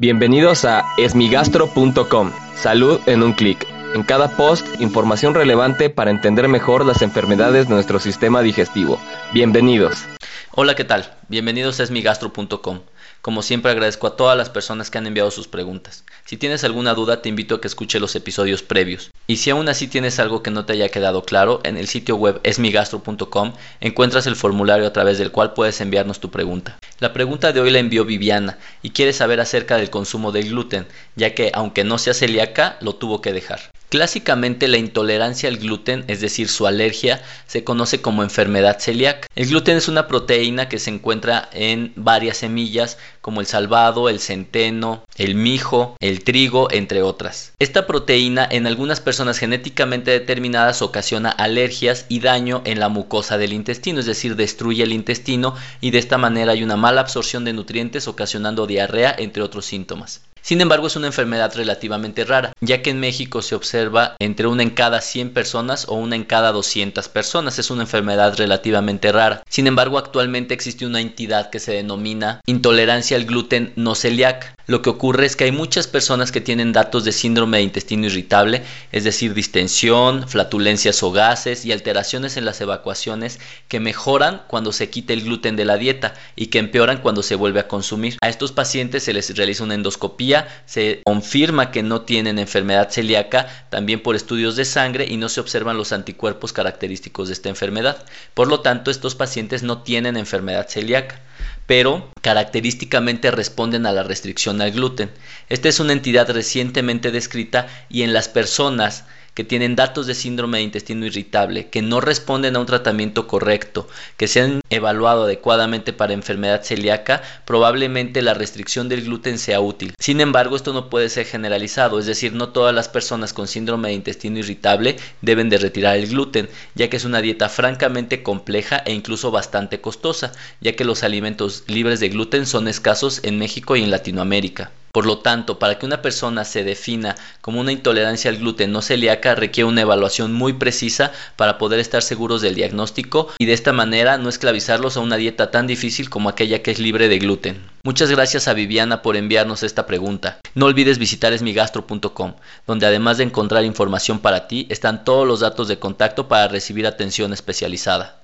Bienvenidos a esmigastro.com. Salud en un clic. En cada post, información relevante para entender mejor las enfermedades de nuestro sistema digestivo. Bienvenidos. Hola, ¿qué tal? Bienvenidos a esmigastro.com. Como siempre agradezco a todas las personas que han enviado sus preguntas. Si tienes alguna duda te invito a que escuche los episodios previos. Y si aún así tienes algo que no te haya quedado claro, en el sitio web esmigastro.com encuentras el formulario a través del cual puedes enviarnos tu pregunta. La pregunta de hoy la envió Viviana y quiere saber acerca del consumo del gluten, ya que aunque no sea celíaca, lo tuvo que dejar. Clásicamente la intolerancia al gluten, es decir, su alergia, se conoce como enfermedad celíaca. El gluten es una proteína que se encuentra en varias semillas como el salvado, el centeno, el mijo, el trigo, entre otras. Esta proteína en algunas personas genéticamente determinadas ocasiona alergias y daño en la mucosa del intestino, es decir, destruye el intestino y de esta manera hay una mala absorción de nutrientes ocasionando diarrea, entre otros síntomas. Sin embargo, es una enfermedad relativamente rara, ya que en México se observa entre una en cada 100 personas o una en cada 200 personas. Es una enfermedad relativamente rara. Sin embargo, actualmente existe una entidad que se denomina intolerancia al gluten no celíaca. Lo que ocurre es que hay muchas personas que tienen datos de síndrome de intestino irritable, es decir, distensión, flatulencias o gases y alteraciones en las evacuaciones que mejoran cuando se quita el gluten de la dieta y que empeoran cuando se vuelve a consumir. A estos pacientes se les realiza una endoscopía se confirma que no tienen enfermedad celíaca también por estudios de sangre y no se observan los anticuerpos característicos de esta enfermedad. Por lo tanto, estos pacientes no tienen enfermedad celíaca pero característicamente responden a la restricción al gluten. Esta es una entidad recientemente descrita y en las personas que tienen datos de síndrome de intestino irritable, que no responden a un tratamiento correcto, que se han evaluado adecuadamente para enfermedad celíaca, probablemente la restricción del gluten sea útil. Sin embargo, esto no puede ser generalizado, es decir, no todas las personas con síndrome de intestino irritable deben de retirar el gluten, ya que es una dieta francamente compleja e incluso bastante costosa, ya que los alimentos libres de gluten son escasos en México y en Latinoamérica. Por lo tanto, para que una persona se defina como una intolerancia al gluten no celíaca requiere una evaluación muy precisa para poder estar seguros del diagnóstico y de esta manera no esclavizarlos a una dieta tan difícil como aquella que es libre de gluten. Muchas gracias a Viviana por enviarnos esta pregunta. No olvides visitar esmigastro.com, donde además de encontrar información para ti, están todos los datos de contacto para recibir atención especializada.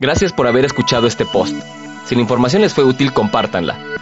Gracias por haber escuchado este post. Si la información les fue útil, compártanla.